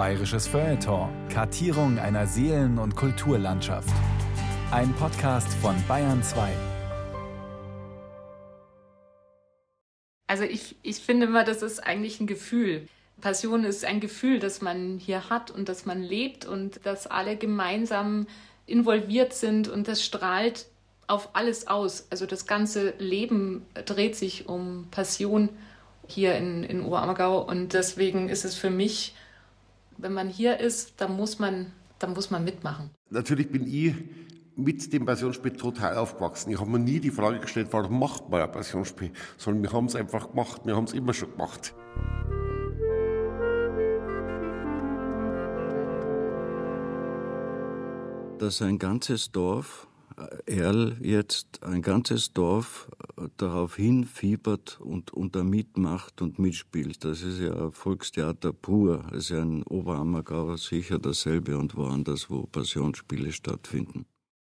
Bayerisches Feuilleton. Kartierung einer Seelen- und Kulturlandschaft. Ein Podcast von Bayern 2. Also ich, ich finde immer, das ist eigentlich ein Gefühl. Passion ist ein Gefühl, das man hier hat und das man lebt und dass alle gemeinsam involviert sind und das strahlt auf alles aus. Also das ganze Leben dreht sich um Passion hier in, in Oberammergau und deswegen ist es für mich, wenn man hier ist, dann muss man, dann muss man mitmachen. Natürlich bin ich mit dem Passionsspiel total aufgewachsen. Ich habe mir nie die Frage gestellt, warum macht man ein Passionsspiel, sondern wir haben es einfach gemacht. Wir haben es immer schon gemacht. Dass ein ganzes Dorf, Erl jetzt, ein ganzes Dorf äh, darauf hinfiebert und, und da mitmacht und mitspielt, das ist ja Volkstheater pur. Das ist ja in Oberammergau sicher dasselbe und woanders, wo Passionsspiele stattfinden.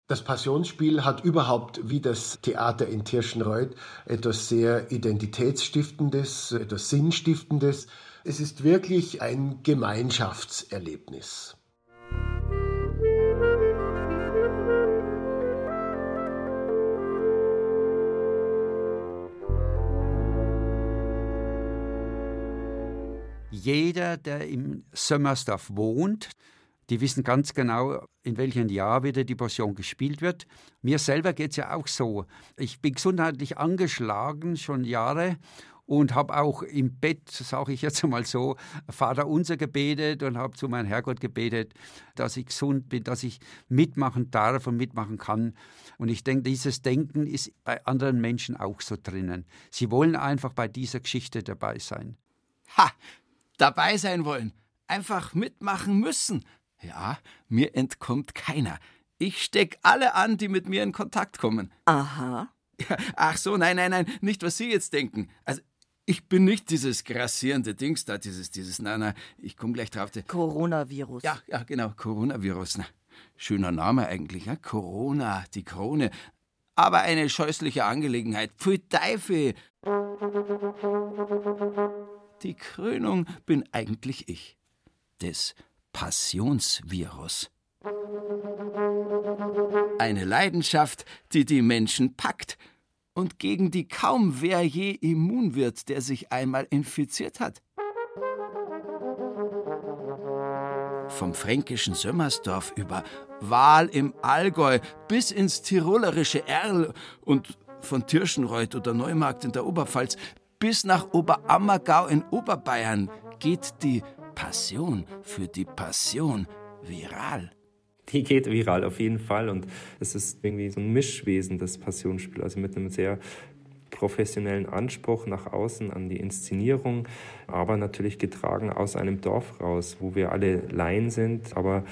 Das Passionsspiel hat überhaupt, wie das Theater in Tirschenreuth, etwas sehr Identitätsstiftendes, etwas Sinnstiftendes. Es ist wirklich ein Gemeinschaftserlebnis. Jeder, der im Sömmersdorf wohnt, die wissen ganz genau, in welchem Jahr wieder die Passion gespielt wird. Mir selber geht es ja auch so. Ich bin gesundheitlich angeschlagen, schon Jahre, und habe auch im Bett, sage ich jetzt mal so, Vater unser gebetet und habe zu meinem Herrgott gebetet, dass ich gesund bin, dass ich mitmachen darf und mitmachen kann. Und ich denke, dieses Denken ist bei anderen Menschen auch so drinnen. Sie wollen einfach bei dieser Geschichte dabei sein. Ha! Dabei sein wollen. Einfach mitmachen müssen. Ja, mir entkommt keiner. Ich steck alle an, die mit mir in Kontakt kommen. Aha. Ja, ach so, nein, nein, nein, nicht was Sie jetzt denken. Also ich bin nicht dieses grassierende Dings da, dieses, dieses, nein, nein, ich komme gleich drauf. Coronavirus. Ja, ja, genau, Coronavirus. Na, schöner Name eigentlich, ja? Corona, die Krone. Aber eine scheußliche Angelegenheit. Pfui Teufel! Die Krönung bin eigentlich ich. Des Passionsvirus. Eine Leidenschaft, die die Menschen packt und gegen die kaum wer je immun wird, der sich einmal infiziert hat. Vom fränkischen Sömmersdorf über Wahl im Allgäu bis ins tirolerische Erl und von Tirschenreuth oder Neumarkt in der Oberpfalz bis nach Oberammergau in Oberbayern geht die Passion für die Passion viral. Die geht viral auf jeden Fall und es ist irgendwie so ein Mischwesen, das Passionsspiel, also mit einem sehr professionellen Anspruch nach außen an die Inszenierung, aber natürlich getragen aus einem Dorf raus, wo wir alle Laien sind, aber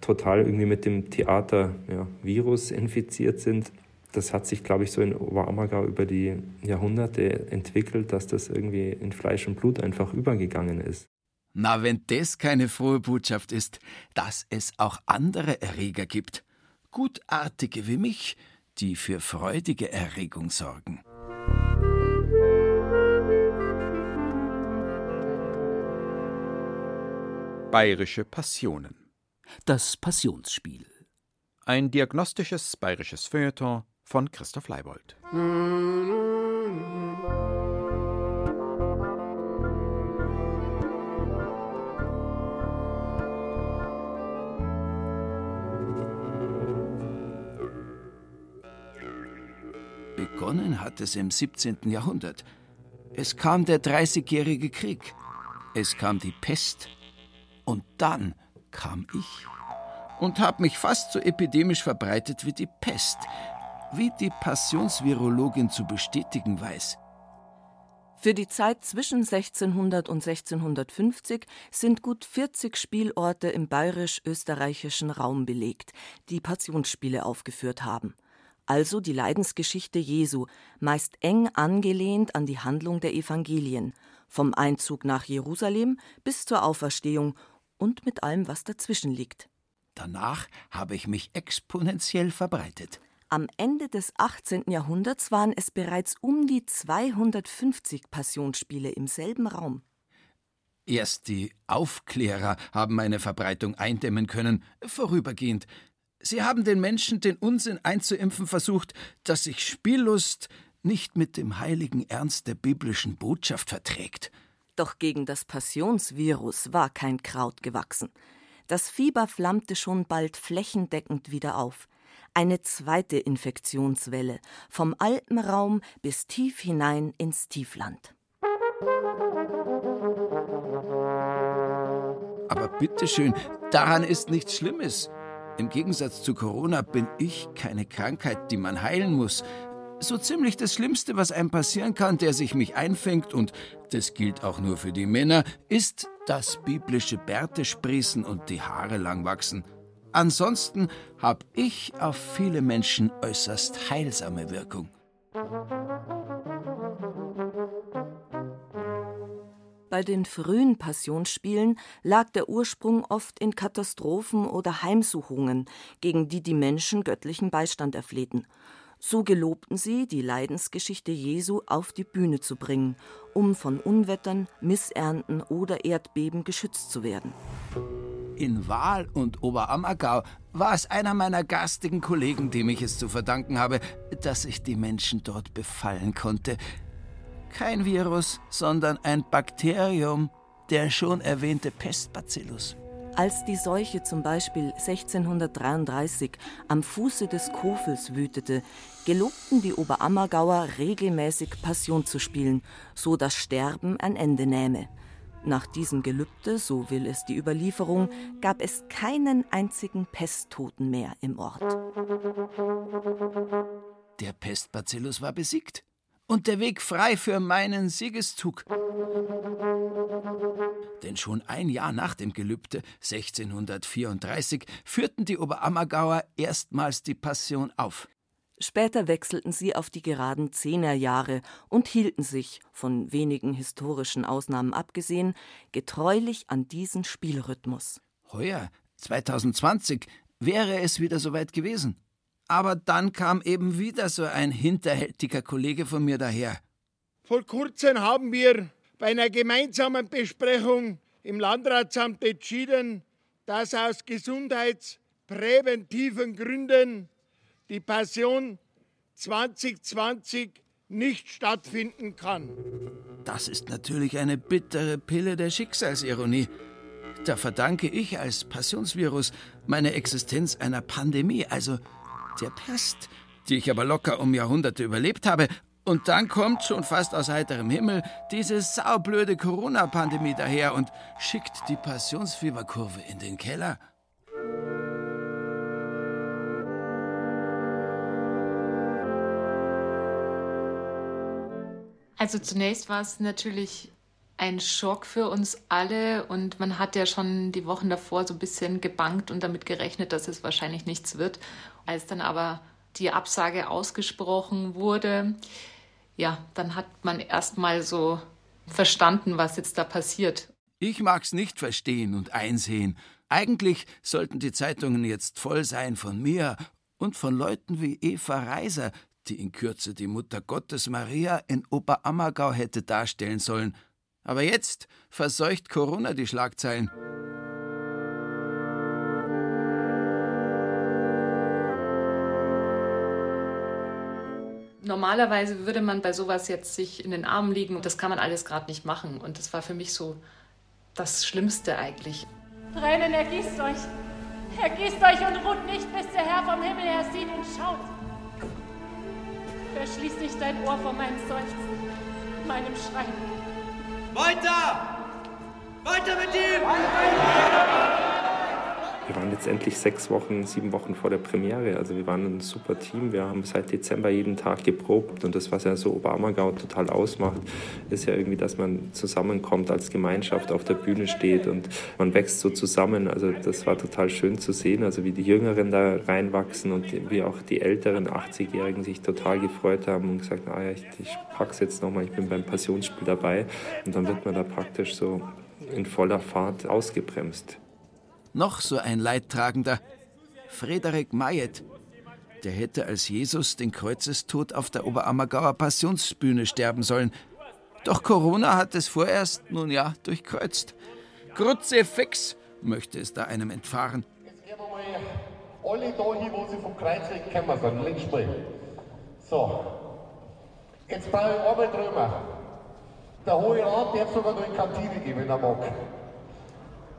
total irgendwie mit dem Theater-Virus ja, infiziert sind. Das hat sich, glaube ich, so in Oberammergau über die Jahrhunderte entwickelt, dass das irgendwie in Fleisch und Blut einfach übergegangen ist. Na, wenn das keine frohe Botschaft ist, dass es auch andere Erreger gibt. Gutartige wie mich, die für freudige Erregung sorgen. Bayerische Passionen. Das Passionsspiel. Ein diagnostisches bayerisches Feuilleton von Christoph Leibold. Begonnen hat es im 17. Jahrhundert. Es kam der Dreißigjährige Krieg. Es kam die Pest. Und dann kam ich und habe mich fast so epidemisch verbreitet wie die Pest, wie die Passionsvirologin zu bestätigen weiß. Für die Zeit zwischen 1600 und 1650 sind gut 40 Spielorte im bayerisch-österreichischen Raum belegt, die Passionsspiele aufgeführt haben. Also die Leidensgeschichte Jesu, meist eng angelehnt an die Handlung der Evangelien, vom Einzug nach Jerusalem bis zur Auferstehung und mit allem, was dazwischen liegt. Danach habe ich mich exponentiell verbreitet. Am Ende des 18. Jahrhunderts waren es bereits um die 250 Passionsspiele im selben Raum. Erst die Aufklärer haben meine Verbreitung eindämmen können, vorübergehend. Sie haben den Menschen den Unsinn einzuimpfen versucht, dass sich Spiellust nicht mit dem heiligen Ernst der biblischen Botschaft verträgt. Doch gegen das Passionsvirus war kein Kraut gewachsen. Das Fieber flammte schon bald flächendeckend wieder auf. Eine zweite Infektionswelle, vom Alpenraum bis tief hinein ins Tiefland. Aber bitteschön, daran ist nichts Schlimmes. Im Gegensatz zu Corona bin ich keine Krankheit, die man heilen muss. So ziemlich das Schlimmste, was einem passieren kann, der sich mich einfängt, und das gilt auch nur für die Männer, ist das biblische Bärte sprießen und die Haare lang wachsen. Ansonsten habe ich auf viele Menschen äußerst heilsame Wirkung. Bei den frühen Passionsspielen lag der Ursprung oft in Katastrophen oder Heimsuchungen, gegen die die Menschen göttlichen Beistand erflehten. So gelobten sie, die Leidensgeschichte Jesu auf die Bühne zu bringen, um von Unwettern, Missernten oder Erdbeben geschützt zu werden. In Wahl und Oberammergau war es einer meiner garstigen Kollegen, dem ich es zu verdanken habe, dass ich die Menschen dort befallen konnte. Kein Virus, sondern ein Bakterium, der schon erwähnte Pestbacillus. Als die Seuche zum Beispiel 1633 am Fuße des Kofels wütete, gelobten die Oberammergauer regelmäßig Passion zu spielen, so das Sterben ein Ende nähme. Nach diesem Gelübde, so will es die Überlieferung, gab es keinen einzigen Pesttoten mehr im Ort. Der Pestbacillus war besiegt und der Weg frei für meinen Siegeszug. Denn schon ein Jahr nach dem Gelübde, 1634, führten die Oberammergauer erstmals die Passion auf. Später wechselten sie auf die geraden Zehnerjahre und hielten sich, von wenigen historischen Ausnahmen abgesehen, getreulich an diesen Spielrhythmus. Heuer, 2020, wäre es wieder soweit gewesen. Aber dann kam eben wieder so ein hinterhältiger Kollege von mir daher. Vor kurzem haben wir bei einer gemeinsamen Besprechung im Landratsamt entschieden, dass aus gesundheitspräventiven Gründen die Passion 2020 nicht stattfinden kann. Das ist natürlich eine bittere Pille der Schicksalsironie. Da verdanke ich als Passionsvirus meine Existenz einer Pandemie, also der Pest, die ich aber locker um Jahrhunderte überlebt habe. Und dann kommt schon fast aus heiterem Himmel diese saublöde Corona-Pandemie daher und schickt die Passionsfieberkurve in den Keller. Also zunächst war es natürlich ein Schock für uns alle und man hat ja schon die Wochen davor so ein bisschen gebankt und damit gerechnet, dass es wahrscheinlich nichts wird. Als dann aber die Absage ausgesprochen wurde, ja, dann hat man erst mal so verstanden, was jetzt da passiert. Ich mag's nicht verstehen und einsehen. Eigentlich sollten die Zeitungen jetzt voll sein von mir und von Leuten wie Eva Reiser, die in Kürze die Mutter Gottes Maria in Oberammergau hätte darstellen sollen. Aber jetzt verseucht Corona die Schlagzeilen. Normalerweise würde man bei sowas jetzt sich in den Armen liegen und das kann man alles gerade nicht machen. Und das war für mich so das Schlimmste eigentlich. Tränen, ergießt euch. Ergießt euch und ruht nicht, bis der Herr vom Himmel her sieht und schaut. Verschließ nicht dein Ohr vor meinem Seufzen, meinem Schreien. Weiter! Weiter mit ihm! Wir waren letztendlich sechs Wochen, sieben Wochen vor der Premiere. Also wir waren ein super Team. Wir haben seit Dezember jeden Tag geprobt. Und das, was ja so Obama-Gau total ausmacht, ist ja irgendwie, dass man zusammenkommt als Gemeinschaft, auf der Bühne steht und man wächst so zusammen. Also das war total schön zu sehen, also wie die Jüngeren da reinwachsen und wie auch die älteren 80-Jährigen sich total gefreut haben und gesagt, ah ja, ich, ich pack's jetzt nochmal, ich bin beim Passionsspiel dabei. Und dann wird man da praktisch so in voller Fahrt ausgebremst. Noch so ein Leidtragender, Frederik Mayet. Der hätte als Jesus den Kreuzestod auf der Oberammergauer Passionsbühne sterben sollen. Doch Corona hat es vorerst nun ja durchkreuzt. Kruzifix möchte es da einem entfahren. Jetzt gehen wir mal alle da hin, wo sie vom Kreuzweg gekommen sind. Links. So. Jetzt brauche ich einmal drüber. Der Hohe Rat darf sogar noch in Kantine gehen, wenn er mag.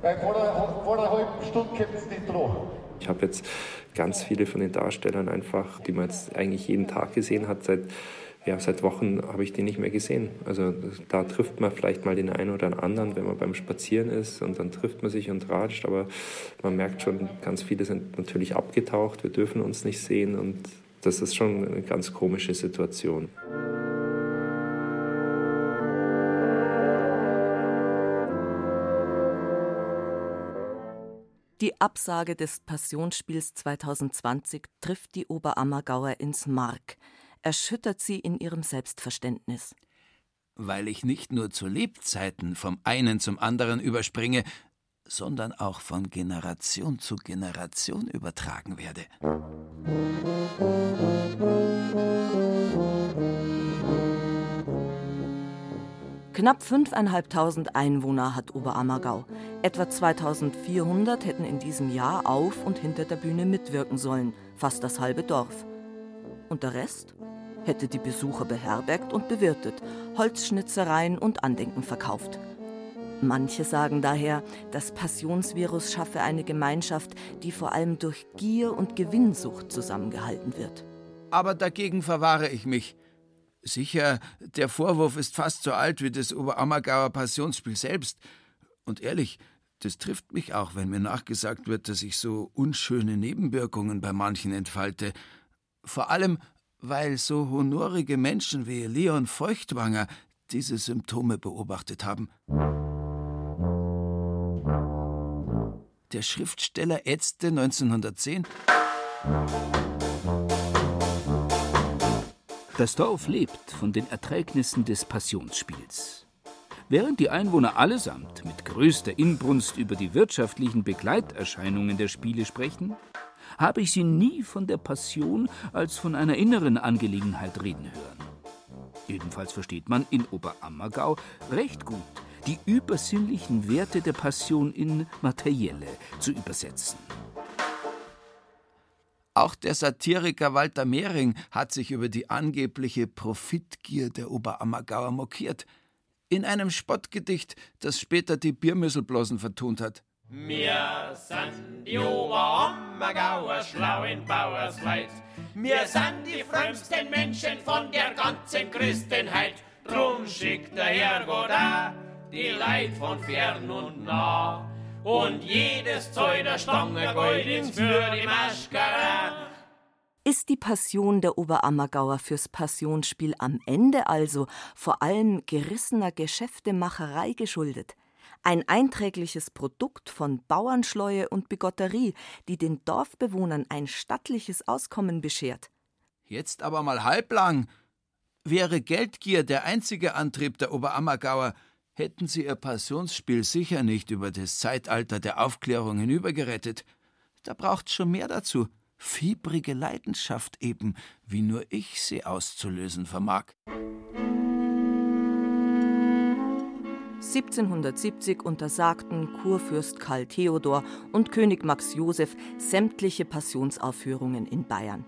Weil vor einer, vor einer halben Stunde kommt es nicht dran. Ich habe jetzt ganz viele von den Darstellern einfach, die man jetzt eigentlich jeden Tag gesehen hat, seit, ja, seit Wochen habe ich die nicht mehr gesehen. Also da trifft man vielleicht mal den einen oder anderen, wenn man beim Spazieren ist und dann trifft man sich und ratscht, aber man merkt schon, ganz viele sind natürlich abgetaucht, wir dürfen uns nicht sehen und das ist schon eine ganz komische Situation. Die Absage des Passionsspiels 2020 trifft die Oberammergauer ins Mark, erschüttert sie in ihrem Selbstverständnis. Weil ich nicht nur zu Lebzeiten vom einen zum anderen überspringe, sondern auch von Generation zu Generation übertragen werde. Knapp 5.500 Einwohner hat Oberammergau. Etwa 2400 hätten in diesem Jahr auf und hinter der Bühne mitwirken sollen, fast das halbe Dorf. Und der Rest? Hätte die Besucher beherbergt und bewirtet, Holzschnitzereien und Andenken verkauft. Manche sagen daher, das Passionsvirus schaffe eine Gemeinschaft, die vor allem durch Gier und Gewinnsucht zusammengehalten wird. Aber dagegen verwahre ich mich. Sicher, der Vorwurf ist fast so alt wie das Oberammergauer Passionsspiel selbst. Und ehrlich, das trifft mich auch, wenn mir nachgesagt wird, dass ich so unschöne Nebenwirkungen bei manchen entfalte. Vor allem, weil so honorige Menschen wie Leon Feuchtwanger diese Symptome beobachtet haben. Der Schriftsteller ätzte 1910. Das Dorf lebt von den Erträgnissen des Passionsspiels. Während die Einwohner allesamt mit größter Inbrunst über die wirtschaftlichen Begleiterscheinungen der Spiele sprechen, habe ich sie nie von der Passion als von einer inneren Angelegenheit reden hören. Jedenfalls versteht man in Oberammergau recht gut, die übersinnlichen Werte der Passion in materielle zu übersetzen. Auch der Satiriker Walter Mehring hat sich über die angebliche Profitgier der Oberammergauer mokiert. In einem Spottgedicht, das später die Biermüsselblosen vertont hat. Wir sind die Oberammergauer schlauen Bauersleut. Wir sind die frömmsten Menschen von der ganzen Christenheit. Drum schickt der Herrgott auch die Leid von fern und nah. Und jedes Zoll der Stange Goldins für die Maschkara. Ist die Passion der Oberammergauer fürs Passionsspiel am Ende also vor allem gerissener Geschäftemacherei geschuldet? Ein einträgliches Produkt von Bauernschleue und Bigotterie, die den Dorfbewohnern ein stattliches Auskommen beschert. Jetzt aber mal halblang. Wäre Geldgier der einzige Antrieb der Oberammergauer, hätten sie ihr Passionsspiel sicher nicht über das Zeitalter der Aufklärung hinübergerettet. Da braucht's schon mehr dazu. Fiebrige Leidenschaft eben, wie nur ich sie auszulösen vermag. 1770 untersagten Kurfürst Karl Theodor und König Max Joseph sämtliche Passionsaufführungen in Bayern.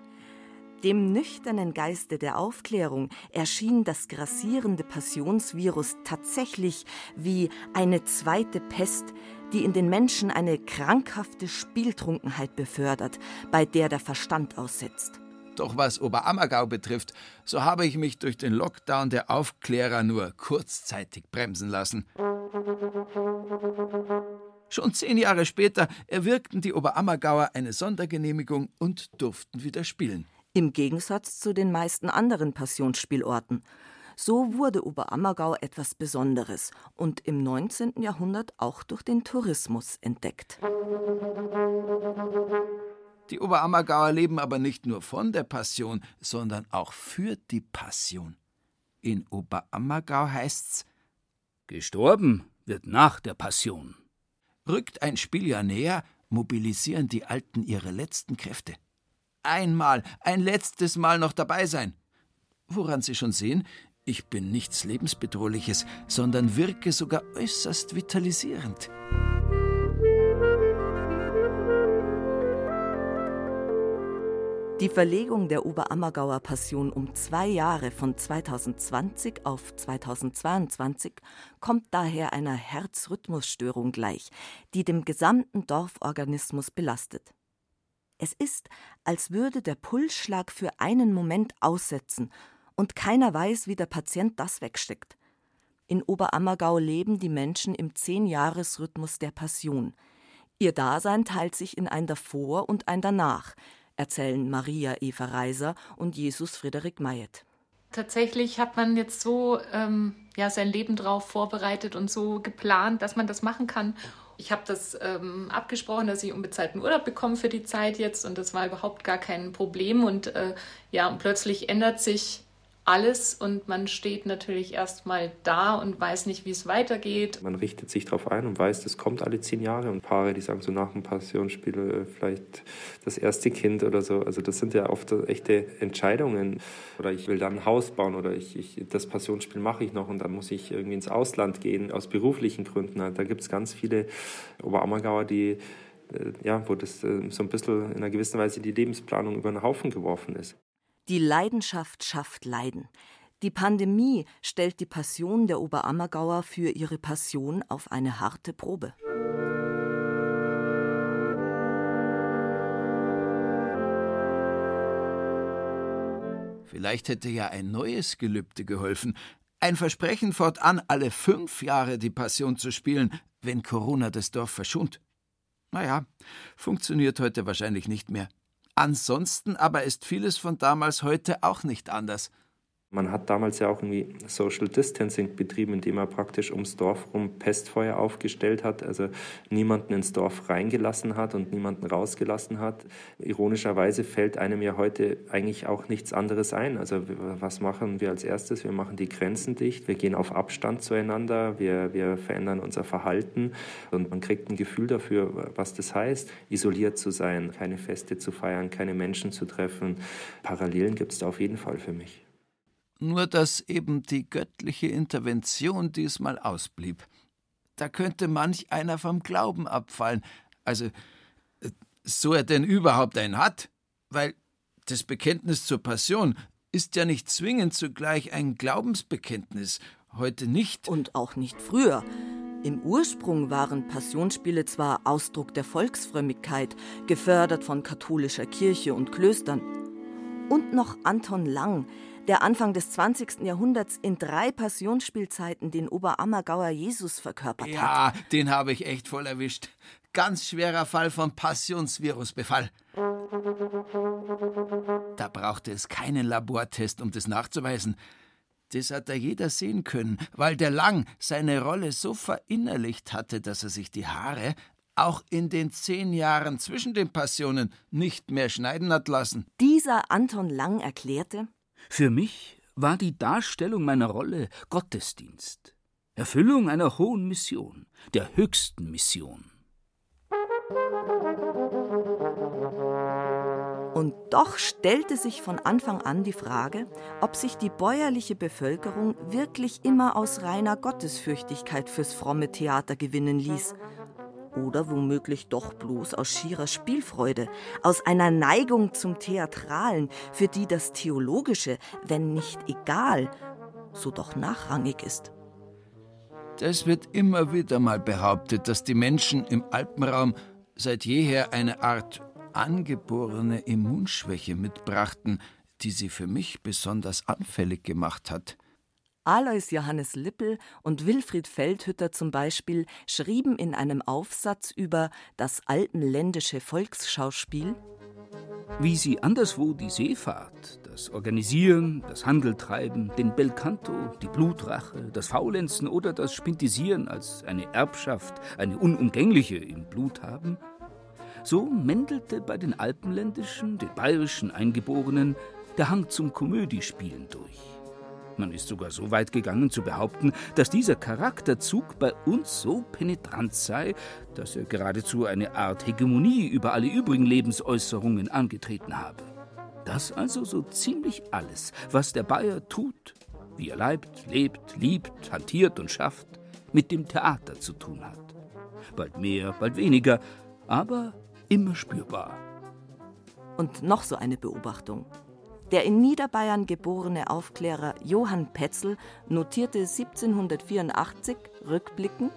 Dem nüchternen Geiste der Aufklärung erschien das grassierende Passionsvirus tatsächlich wie eine zweite Pest, die in den Menschen eine krankhafte Spieltrunkenheit befördert, bei der der Verstand aussetzt. Doch was Oberammergau betrifft, so habe ich mich durch den Lockdown der Aufklärer nur kurzzeitig bremsen lassen. Schon zehn Jahre später erwirkten die Oberammergauer eine Sondergenehmigung und durften wieder spielen. Im Gegensatz zu den meisten anderen Passionsspielorten. So wurde Oberammergau etwas Besonderes und im 19. Jahrhundert auch durch den Tourismus entdeckt. Die Oberammergauer leben aber nicht nur von der Passion, sondern auch für die Passion. In Oberammergau heißt's: Gestorben wird nach der Passion. Rückt ein Spieljahr näher, mobilisieren die Alten ihre letzten Kräfte. Einmal, ein letztes Mal noch dabei sein. Woran Sie schon sehen, Ich bin nichts Lebensbedrohliches, sondern wirke sogar äußerst vitalisierend. Die Verlegung der Oberammergauer Passion um zwei Jahre von 2020 auf 2022 kommt daher einer Herzrhythmusstörung gleich, die dem gesamten Dorforganismus belastet. Es ist, als würde der Pulsschlag für einen Moment aussetzen und keiner weiß, wie der Patient das wegsteckt. In Oberammergau leben die Menschen im Zehn-Jahres-Rhythmus der Passion. Ihr Dasein teilt sich in ein Davor und ein Danach – erzählen Maria Eva Reiser und Jesus Friederik Mayet. Tatsächlich hat man jetzt so ähm, ja, sein Leben drauf vorbereitet und so geplant, dass man das machen kann. Ich habe das ähm, abgesprochen, dass ich unbezahlten Urlaub bekomme für die Zeit jetzt und das war überhaupt gar kein Problem. Und äh, ja, und plötzlich ändert sich alles und man steht natürlich erstmal da und weiß nicht, wie es weitergeht. Man richtet sich darauf ein und weiß, das kommt alle zehn Jahre und Paare, die sagen so nach dem Passionsspiel äh, vielleicht das erste Kind oder so. Also das sind ja oft echte Entscheidungen. Oder ich will dann ein Haus bauen oder ich, ich das Passionsspiel mache ich noch und dann muss ich irgendwie ins Ausland gehen aus beruflichen Gründen. Da gibt es ganz viele Oberammergauer, die äh, ja, wo das äh, so ein bisschen in einer gewissen Weise die Lebensplanung über den Haufen geworfen ist. Die Leidenschaft schafft Leiden. Die Pandemie stellt die Passion der Oberammergauer für ihre Passion auf eine harte Probe. Vielleicht hätte ja ein neues Gelübde geholfen. Ein Versprechen fortan, alle fünf Jahre die Passion zu spielen, wenn Corona das Dorf verschont. Naja, funktioniert heute wahrscheinlich nicht mehr. Ansonsten aber ist vieles von damals heute auch nicht anders. Man hat damals ja auch irgendwie Social Distancing betrieben, indem man praktisch ums Dorf rum Pestfeuer aufgestellt hat, also niemanden ins Dorf reingelassen hat und niemanden rausgelassen hat. Ironischerweise fällt einem ja heute eigentlich auch nichts anderes ein. Also was machen wir als erstes? Wir machen die Grenzen dicht, wir gehen auf Abstand zueinander, wir, wir verändern unser Verhalten und man kriegt ein Gefühl dafür, was das heißt, isoliert zu sein, keine Feste zu feiern, keine Menschen zu treffen. Parallelen gibt es da auf jeden Fall für mich nur dass eben die göttliche Intervention diesmal ausblieb. Da könnte manch einer vom Glauben abfallen, also so er denn überhaupt einen hat, weil das Bekenntnis zur Passion ist ja nicht zwingend zugleich ein Glaubensbekenntnis, heute nicht. Und auch nicht früher. Im Ursprung waren Passionsspiele zwar Ausdruck der Volksfrömmigkeit, gefördert von katholischer Kirche und Klöstern. Und noch Anton Lang, der Anfang des 20. Jahrhunderts in drei Passionsspielzeiten den Oberammergauer Jesus verkörpert ja, hat. Ja, den habe ich echt voll erwischt. Ganz schwerer Fall von Passionsvirusbefall. Da brauchte es keinen Labortest, um das nachzuweisen. Das hat da jeder sehen können, weil der Lang seine Rolle so verinnerlicht hatte, dass er sich die Haare auch in den zehn Jahren zwischen den Passionen nicht mehr schneiden hat lassen. Dieser Anton Lang erklärte, für mich war die Darstellung meiner Rolle Gottesdienst, Erfüllung einer hohen Mission, der höchsten Mission. Und doch stellte sich von Anfang an die Frage, ob sich die bäuerliche Bevölkerung wirklich immer aus reiner Gottesfürchtigkeit fürs fromme Theater gewinnen ließ oder womöglich doch bloß aus schierer Spielfreude, aus einer Neigung zum Theatralen, für die das Theologische, wenn nicht egal, so doch nachrangig ist. Das wird immer wieder mal behauptet, dass die Menschen im Alpenraum seit jeher eine Art angeborene Immunschwäche mitbrachten, die sie für mich besonders anfällig gemacht hat. Alois Johannes Lippel und Wilfried Feldhütter zum Beispiel schrieben in einem Aufsatz über das alpenländische Volksschauspiel wie sie anderswo die Seefahrt, das Organisieren, das Handeltreiben, den Belcanto, die Blutrache, das Faulenzen oder das Spintisieren als eine Erbschaft, eine unumgängliche im Blut haben, so mändelte bei den alpenländischen, den bayerischen Eingeborenen der Hang zum Komödiespielen durch. Man ist sogar so weit gegangen zu behaupten, dass dieser Charakterzug bei uns so penetrant sei, dass er geradezu eine Art Hegemonie über alle übrigen Lebensäußerungen angetreten habe. Das also so ziemlich alles, was der Bayer tut, wie er leibt, lebt, liebt, hantiert und schafft, mit dem Theater zu tun hat. Bald mehr, bald weniger, aber immer spürbar. Und noch so eine Beobachtung. Der in Niederbayern geborene Aufklärer Johann Petzel notierte 1784 rückblickend: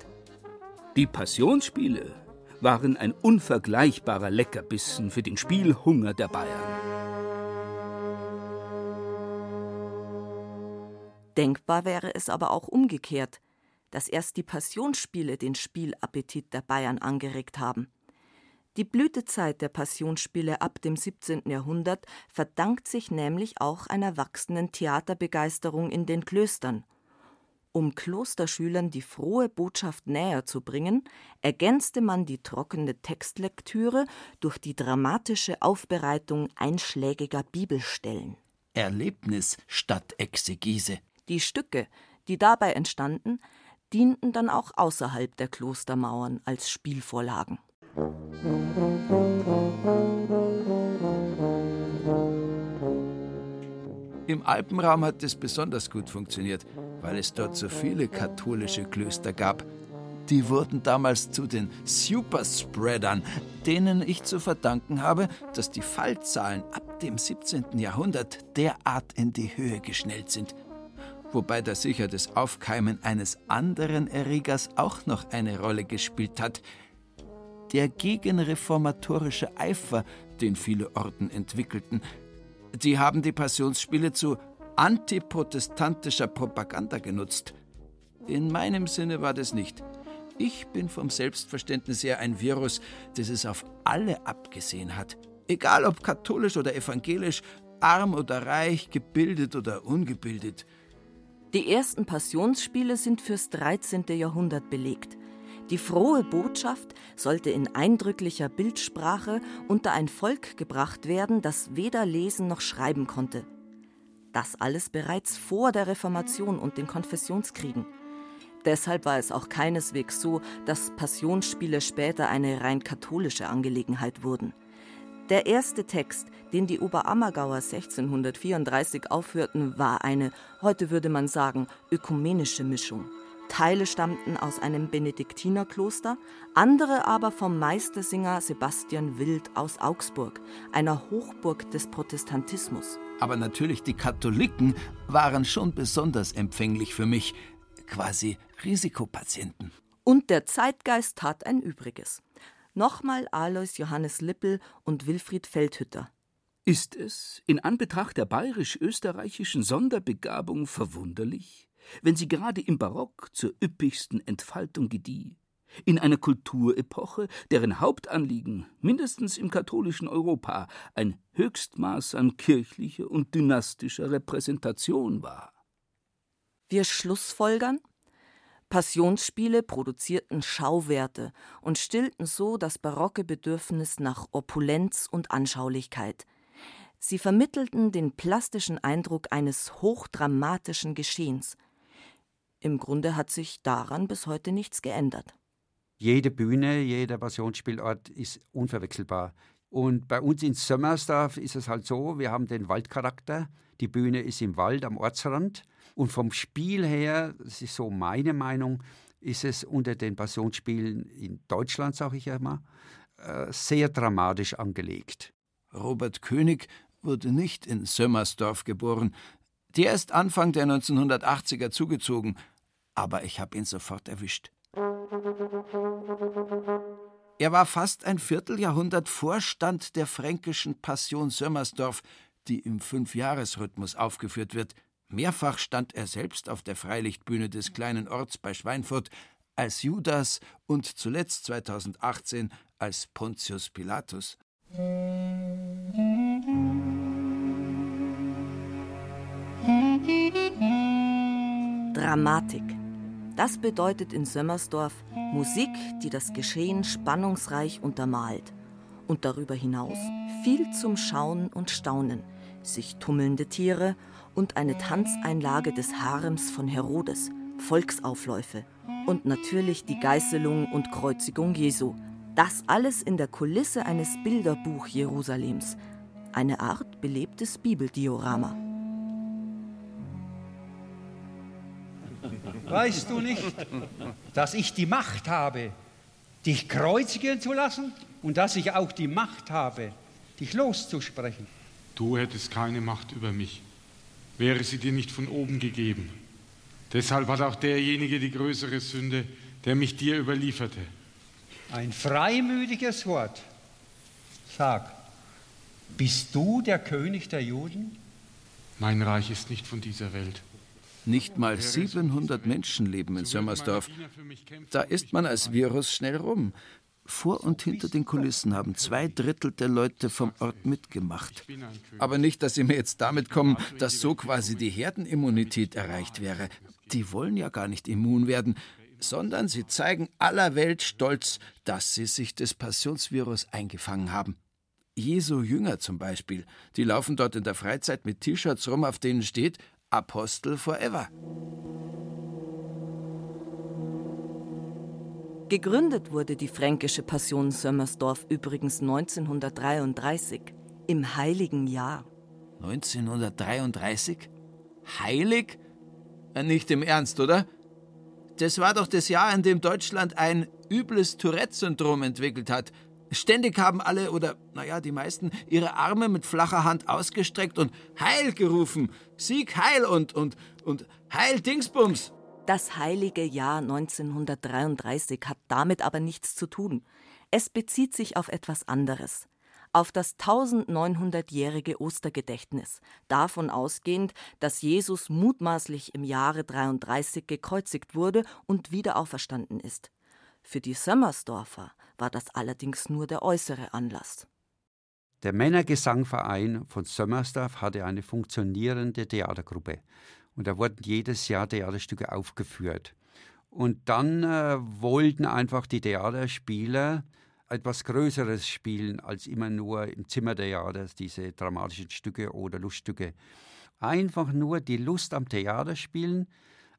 Die Passionsspiele waren ein unvergleichbarer Leckerbissen für den Spielhunger der Bayern. Denkbar wäre es aber auch umgekehrt, dass erst die Passionsspiele den Spielappetit der Bayern angeregt haben. Die Blütezeit der Passionsspiele ab dem 17. Jahrhundert verdankt sich nämlich auch einer wachsenden Theaterbegeisterung in den Klöstern. Um Klosterschülern die frohe Botschaft näher zu bringen, ergänzte man die trockene Textlektüre durch die dramatische Aufbereitung einschlägiger Bibelstellen. Erlebnis statt Exegese. Die Stücke, die dabei entstanden, dienten dann auch außerhalb der Klostermauern als Spielvorlagen. Im Alpenraum hat es besonders gut funktioniert, weil es dort so viele katholische Klöster gab. Die wurden damals zu den Superspreadern, denen ich zu verdanken habe, dass die Fallzahlen ab dem 17. Jahrhundert derart in die Höhe geschnellt sind wobei da sicher das Aufkeimen eines anderen Erregers auch noch eine Rolle gespielt hat. Der gegenreformatorische Eifer, den viele Orden entwickelten. Die haben die Passionsspiele zu antiprotestantischer Propaganda genutzt. In meinem Sinne war das nicht. Ich bin vom Selbstverständnis her ein Virus, das es auf alle abgesehen hat. Egal ob katholisch oder evangelisch, arm oder reich, gebildet oder ungebildet. Die ersten Passionsspiele sind fürs 13. Jahrhundert belegt. Die frohe Botschaft sollte in eindrücklicher Bildsprache unter ein Volk gebracht werden, das weder lesen noch schreiben konnte. Das alles bereits vor der Reformation und den Konfessionskriegen. Deshalb war es auch keineswegs so, dass Passionsspiele später eine rein katholische Angelegenheit wurden. Der erste Text, den die Oberammergauer 1634 aufführten, war eine, heute würde man sagen, ökumenische Mischung. Teile stammten aus einem Benediktinerkloster, andere aber vom Meistersinger Sebastian Wild aus Augsburg, einer Hochburg des Protestantismus. Aber natürlich die Katholiken waren schon besonders empfänglich für mich, quasi Risikopatienten. Und der Zeitgeist tat ein Übriges. Nochmal Alois Johannes Lippel und Wilfried Feldhütter. Ist es in Anbetracht der bayerisch-österreichischen Sonderbegabung verwunderlich, wenn sie gerade im Barock zur üppigsten Entfaltung gedieh, in einer Kulturepoche, deren Hauptanliegen, mindestens im katholischen Europa, ein Höchstmaß an kirchlicher und dynastischer Repräsentation war? Wir schlussfolgern, Passionsspiele produzierten Schauwerte und stillten so das barocke Bedürfnis nach Opulenz und Anschaulichkeit. Sie vermittelten den plastischen Eindruck eines hochdramatischen Geschehens. Im Grunde hat sich daran bis heute nichts geändert. Jede Bühne, jeder Passionsspielort ist unverwechselbar. Und bei uns in Sömmersdorf ist es halt so, wir haben den Waldcharakter. Die Bühne ist im Wald am Ortsrand. Und vom Spiel her, das ist so meine Meinung, ist es unter den Passionsspielen in Deutschland, sage ich ja mal, äh, sehr dramatisch angelegt. Robert König wurde nicht in Sömmersdorf geboren. Der ist Anfang der 1980er zugezogen, aber ich habe ihn sofort erwischt. Er war fast ein Vierteljahrhundert Vorstand der fränkischen Passion Sömmersdorf, die im Fünfjahresrhythmus aufgeführt wird. Mehrfach stand er selbst auf der Freilichtbühne des kleinen Orts bei Schweinfurt als Judas und zuletzt 2018 als Pontius Pilatus. Dramatik. Das bedeutet in Sömmersdorf Musik, die das Geschehen spannungsreich untermalt. Und darüber hinaus viel zum Schauen und Staunen, sich tummelnde Tiere und eine Tanzeinlage des Harems von Herodes, Volksaufläufe und natürlich die Geißelung und Kreuzigung Jesu. Das alles in der Kulisse eines Bilderbuch Jerusalems, eine Art belebtes Bibeldiorama. Weißt du nicht, dass ich die Macht habe, dich kreuzigen zu lassen und dass ich auch die Macht habe, dich loszusprechen? Du hättest keine Macht über mich, wäre sie dir nicht von oben gegeben. Deshalb hat auch derjenige die größere Sünde, der mich dir überlieferte. Ein freimütiges Wort. Sag, bist du der König der Juden? Mein Reich ist nicht von dieser Welt. Nicht mal 700 Menschen leben in Sömmersdorf. Da ist man als Virus schnell rum. Vor und hinter den Kulissen haben zwei Drittel der Leute vom Ort mitgemacht. Aber nicht, dass sie mir jetzt damit kommen, dass so quasi die Herdenimmunität erreicht wäre. Die wollen ja gar nicht immun werden, sondern sie zeigen aller Welt stolz, dass sie sich des Passionsvirus eingefangen haben. Jesu Jünger zum Beispiel, die laufen dort in der Freizeit mit T-Shirts rum, auf denen steht Apostel forever. Gegründet wurde die fränkische Passion Sömmersdorf übrigens 1933, im heiligen Jahr. 1933? Heilig? Nicht im Ernst, oder? Das war doch das Jahr, in dem Deutschland ein übles Tourette-Syndrom entwickelt hat. Ständig haben alle, oder naja, die meisten, ihre Arme mit flacher Hand ausgestreckt und Heil gerufen. Sieg Heil und, und, und Heil Dingsbums. Das heilige Jahr 1933 hat damit aber nichts zu tun. Es bezieht sich auf etwas anderes. Auf das 1900-jährige Ostergedächtnis, davon ausgehend, dass Jesus mutmaßlich im Jahre 33 gekreuzigt wurde und wieder auferstanden ist. Für die Sömmersdorfer war das allerdings nur der äußere Anlass. Der Männergesangverein von Sömmersdorf hatte eine funktionierende Theatergruppe und da wurden jedes Jahr Theaterstücke aufgeführt. Und dann äh, wollten einfach die Theaterspieler etwas Größeres spielen als immer nur im Zimmertheater diese dramatischen Stücke oder Luststücke. Einfach nur die Lust am Theaterspielen,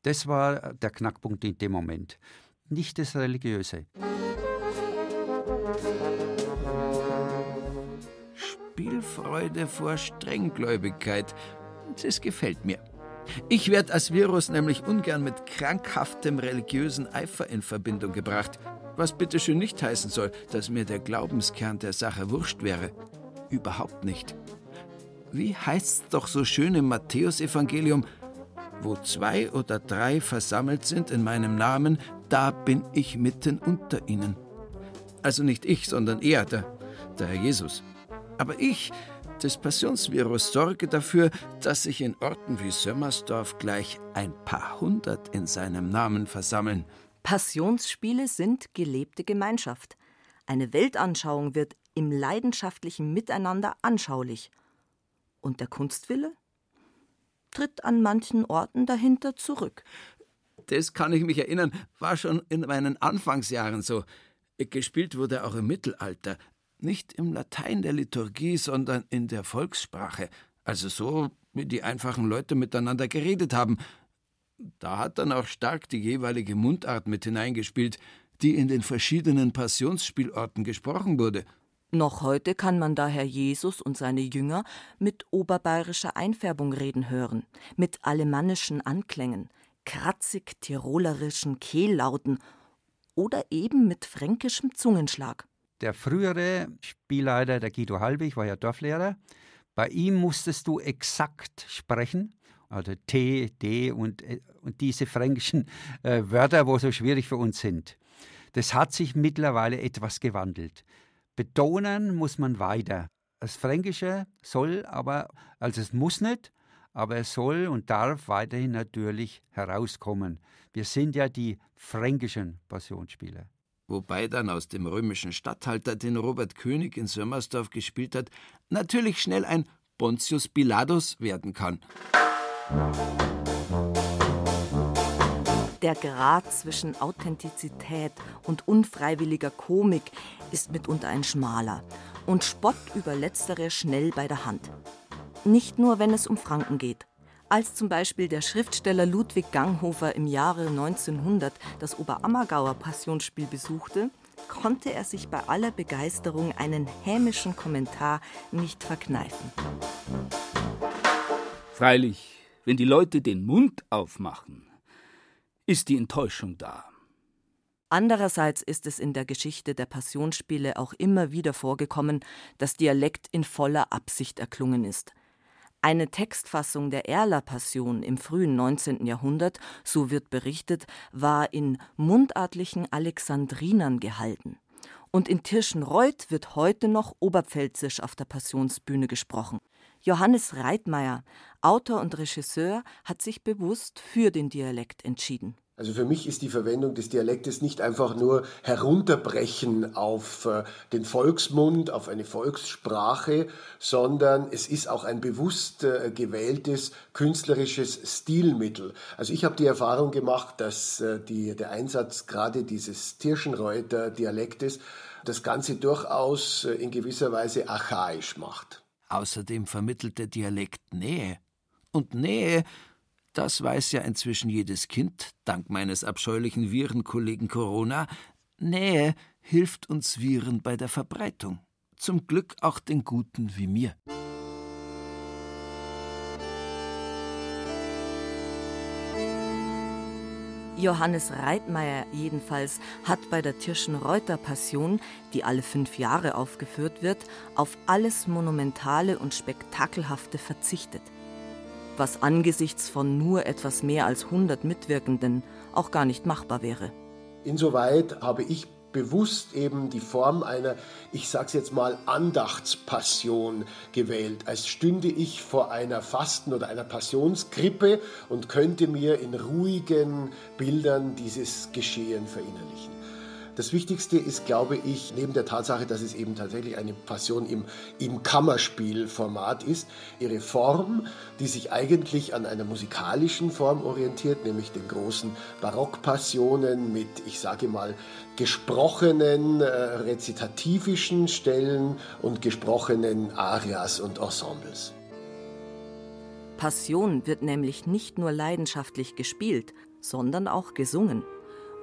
das war der Knackpunkt in dem Moment, nicht das Religiöse. Spielfreude vor Strenggläubigkeit, das gefällt mir. Ich werde als Virus nämlich ungern mit krankhaftem religiösen Eifer in Verbindung gebracht, was bitteschön nicht heißen soll, dass mir der Glaubenskern der Sache wurscht wäre. Überhaupt nicht. Wie heißt's doch so schön im Matthäusevangelium, wo zwei oder drei versammelt sind in meinem Namen, da bin ich mitten unter ihnen. Also nicht ich, sondern er, der, der Herr Jesus. Aber ich, des Passionsvirus sorge dafür, dass sich in Orten wie Sömmersdorf gleich ein paar hundert in seinem Namen versammeln. Passionsspiele sind gelebte Gemeinschaft. Eine Weltanschauung wird im leidenschaftlichen Miteinander anschaulich. Und der Kunstwille tritt an manchen Orten dahinter zurück. Das kann ich mich erinnern, war schon in meinen Anfangsjahren so. Gespielt wurde auch im Mittelalter, nicht im Latein der Liturgie, sondern in der Volkssprache, also so, wie die einfachen Leute miteinander geredet haben. Da hat dann auch stark die jeweilige Mundart mit hineingespielt, die in den verschiedenen Passionsspielorten gesprochen wurde. Noch heute kann man daher Jesus und seine Jünger mit oberbayerischer Einfärbung reden hören, mit alemannischen Anklängen, kratzig tirolerischen Kehllauten oder eben mit fränkischem Zungenschlag. Der frühere Spielleiter, der Guido Halbig, war ja Dorflehrer. Bei ihm musstest du exakt sprechen, also T, D und, äh, und diese fränkischen äh, Wörter, wo so schwierig für uns sind. Das hat sich mittlerweile etwas gewandelt. Betonen muss man weiter. Das Fränkische soll aber, also es muss nicht, aber es soll und darf weiterhin natürlich herauskommen. Wir sind ja die fränkischen Passionsspieler wobei dann aus dem römischen Statthalter, den Robert König in Sömmersdorf gespielt hat, natürlich schnell ein Pontius Pilatus werden kann. Der Grad zwischen Authentizität und unfreiwilliger Komik ist mitunter ein schmaler und Spott über letztere schnell bei der Hand. Nicht nur, wenn es um Franken geht. Als zum Beispiel der Schriftsteller Ludwig Ganghofer im Jahre 1900 das Oberammergauer Passionsspiel besuchte, konnte er sich bei aller Begeisterung einen hämischen Kommentar nicht verkneifen. Freilich, wenn die Leute den Mund aufmachen, ist die Enttäuschung da. Andererseits ist es in der Geschichte der Passionsspiele auch immer wieder vorgekommen, dass Dialekt in voller Absicht erklungen ist. Eine Textfassung der Erler Passion im frühen 19. Jahrhundert, so wird berichtet, war in mundartlichen Alexandrinern gehalten. Und in Tirschenreuth wird heute noch Oberpfälzisch auf der Passionsbühne gesprochen. Johannes Reitmeier, Autor und Regisseur, hat sich bewusst für den Dialekt entschieden. Also für mich ist die Verwendung des Dialektes nicht einfach nur herunterbrechen auf äh, den Volksmund, auf eine Volkssprache, sondern es ist auch ein bewusst äh, gewähltes künstlerisches Stilmittel. Also ich habe die Erfahrung gemacht, dass äh, die, der Einsatz gerade dieses Tirschenreuter Dialektes das Ganze durchaus in gewisser Weise archaisch macht. Außerdem vermittelt der Dialekt Nähe. Und Nähe das weiß ja inzwischen jedes Kind, dank meines abscheulichen Virenkollegen Corona. Nähe hilft uns Viren bei der Verbreitung. Zum Glück auch den Guten wie mir. Johannes Reitmeier jedenfalls hat bei der Tirschenreuter Passion, die alle fünf Jahre aufgeführt wird, auf alles Monumentale und Spektakelhafte verzichtet was angesichts von nur etwas mehr als 100 Mitwirkenden auch gar nicht machbar wäre. Insoweit habe ich bewusst eben die Form einer, ich sag's jetzt mal, Andachtspassion gewählt, als stünde ich vor einer Fasten- oder einer Passionskrippe und könnte mir in ruhigen Bildern dieses Geschehen verinnerlichen. Das Wichtigste ist, glaube ich, neben der Tatsache, dass es eben tatsächlich eine Passion im, im Kammerspielformat ist, ihre Form, die sich eigentlich an einer musikalischen Form orientiert, nämlich den großen Barockpassionen mit, ich sage mal, gesprochenen äh, rezitativischen Stellen und gesprochenen Arias und Ensembles. Passion wird nämlich nicht nur leidenschaftlich gespielt, sondern auch gesungen.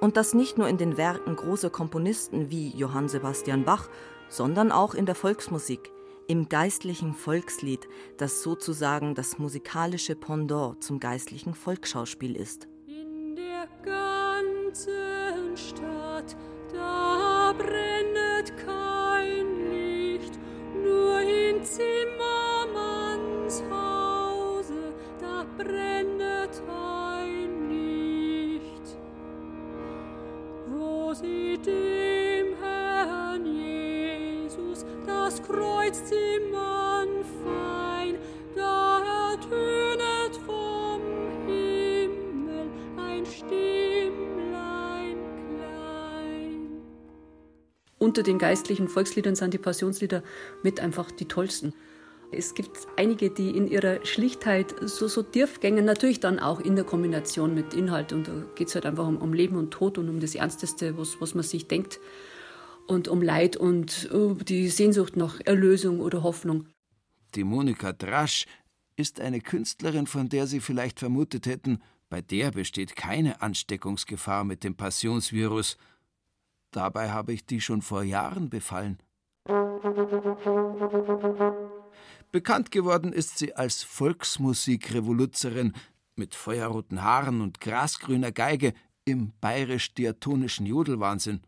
Und das nicht nur in den Werken großer Komponisten wie Johann Sebastian Bach, sondern auch in der Volksmusik, im geistlichen Volkslied, das sozusagen das musikalische Pendant zum geistlichen Volksschauspiel ist. In der ganzen Stadt, da brennet kein Licht, nur in Zimmermanns Hause, da brennet dem Herrn Jesus das Kreuz zimmern fein, da ertönet vom Himmel ein Stimmlein klein. Unter den geistlichen Volksliedern sind die Passionslieder mit einfach die tollsten. Es gibt einige, die in ihrer Schlichtheit so, so tief gängen, natürlich dann auch in der Kombination mit Inhalt. Und da geht es halt einfach um, um, Leben und Tod und um das Ernsteste, was, was man sich denkt. Und um Leid und uh, die Sehnsucht nach Erlösung oder Hoffnung. Die Monika Drasch ist eine Künstlerin, von der Sie vielleicht vermutet hätten, bei der besteht keine Ansteckungsgefahr mit dem Passionsvirus. Dabei habe ich die schon vor Jahren befallen. Bekannt geworden ist sie als Volksmusikrevoluzerin mit feuerroten Haaren und grasgrüner Geige im bayerisch-diatonischen Jodelwahnsinn.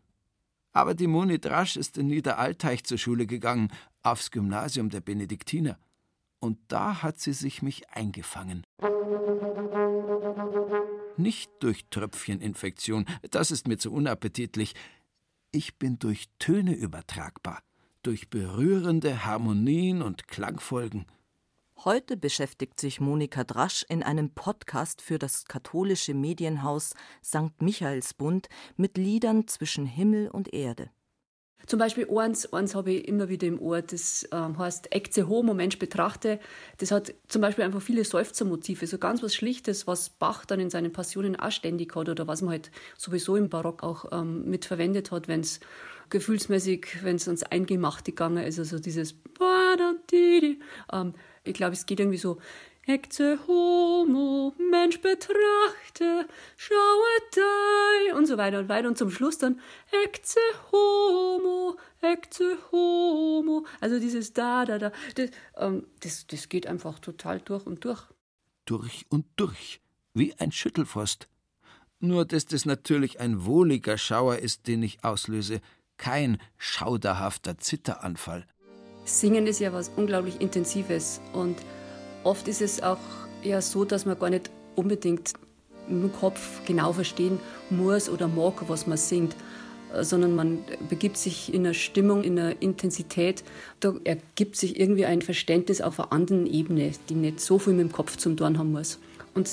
Aber die Moni Drasch ist in Niederalteich zur Schule gegangen, aufs Gymnasium der Benediktiner. Und da hat sie sich mich eingefangen. Nicht durch Tröpfcheninfektion, das ist mir zu unappetitlich. Ich bin durch Töne übertragbar durch berührende Harmonien und Klangfolgen. Heute beschäftigt sich Monika Drasch in einem Podcast für das katholische Medienhaus St. Michaelsbund mit Liedern zwischen Himmel und Erde. Zum Beispiel eins, eins habe ich immer wieder im Ohr, das ähm, heißt Ecce Homo, Mensch betrachte. Das hat zum Beispiel einfach viele Seufzermotive, so ganz was Schlichtes, was Bach dann in seinen Passionen auch ständig hat oder was man halt sowieso im Barock auch ähm, mitverwendet hat, wenn es gefühlsmäßig, wenn es uns Eingemachte gegangen ist, also dieses ähm, ich glaube, es geht irgendwie so Ecce homo, Mensch betrachte, schaue dei und so weiter und weiter und zum Schluss dann Ecce homo, Ecce homo. Also dieses da, da, da. Das, ähm, das, das geht einfach total durch und durch. Durch und durch, wie ein Schüttelfrost. Nur dass das natürlich ein wohliger Schauer ist, den ich auslöse, kein schauderhafter Zitteranfall. Singen ist ja was unglaublich Intensives und oft ist es auch ja so, dass man gar nicht unbedingt im Kopf genau verstehen muss oder mag, was man singt, sondern man begibt sich in einer Stimmung, in einer Intensität. Da ergibt sich irgendwie ein Verständnis auf einer anderen Ebene, die nicht so viel mit dem Kopf zum tun haben muss. Und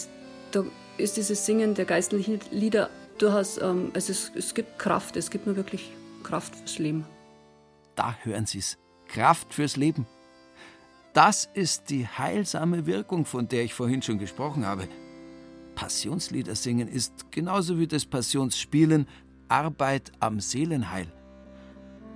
da ist dieses Singen der geistlichen Lieder durchaus, ähm, es, es gibt Kraft, es gibt mir wirklich Kraft fürs Leben. Da hören Sie es. Kraft fürs Leben. Das ist die heilsame Wirkung, von der ich vorhin schon gesprochen habe. Passionslieder singen ist genauso wie das Passionsspielen Arbeit am Seelenheil.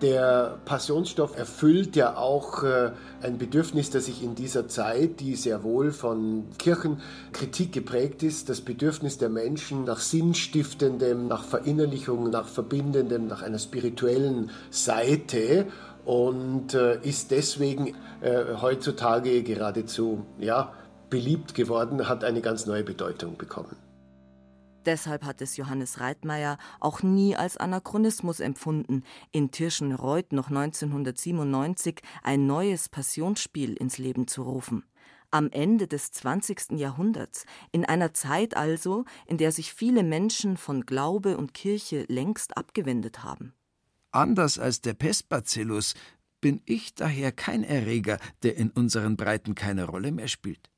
Der Passionsstoff erfüllt ja auch äh, ein Bedürfnis, das sich in dieser Zeit, die sehr wohl von Kirchenkritik geprägt ist, das Bedürfnis der Menschen nach Sinnstiftendem, nach Verinnerlichung, nach Verbindendem, nach einer spirituellen Seite und äh, ist deswegen äh, heutzutage geradezu ja, beliebt geworden, hat eine ganz neue Bedeutung bekommen. Deshalb hat es Johannes Reitmeier auch nie als Anachronismus empfunden, in Tirschenreuth noch 1997 ein neues Passionsspiel ins Leben zu rufen. Am Ende des 20. Jahrhunderts, in einer Zeit also, in der sich viele Menschen von Glaube und Kirche längst abgewendet haben. Anders als der Pestbacillus bin ich daher kein Erreger, der in unseren Breiten keine Rolle mehr spielt.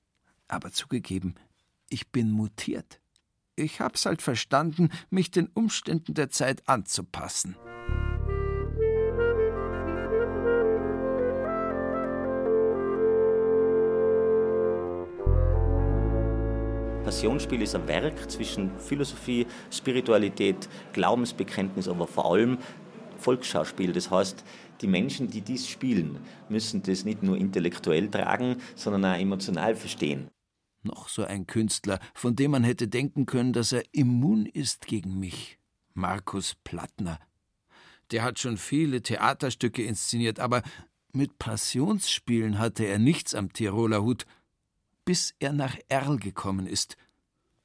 Aber zugegeben, ich bin mutiert. Ich hab's halt verstanden, mich den Umständen der Zeit anzupassen. Passionsspiel ist ein Werk zwischen Philosophie, Spiritualität, Glaubensbekenntnis, aber vor allem Volksschauspiel. Das heißt, die Menschen, die dies spielen, müssen das nicht nur intellektuell tragen, sondern auch emotional verstehen. Noch so ein Künstler, von dem man hätte denken können, dass er immun ist gegen mich. Markus Plattner. Der hat schon viele Theaterstücke inszeniert, aber mit Passionsspielen hatte er nichts am Tiroler Hut, bis er nach Erl gekommen ist.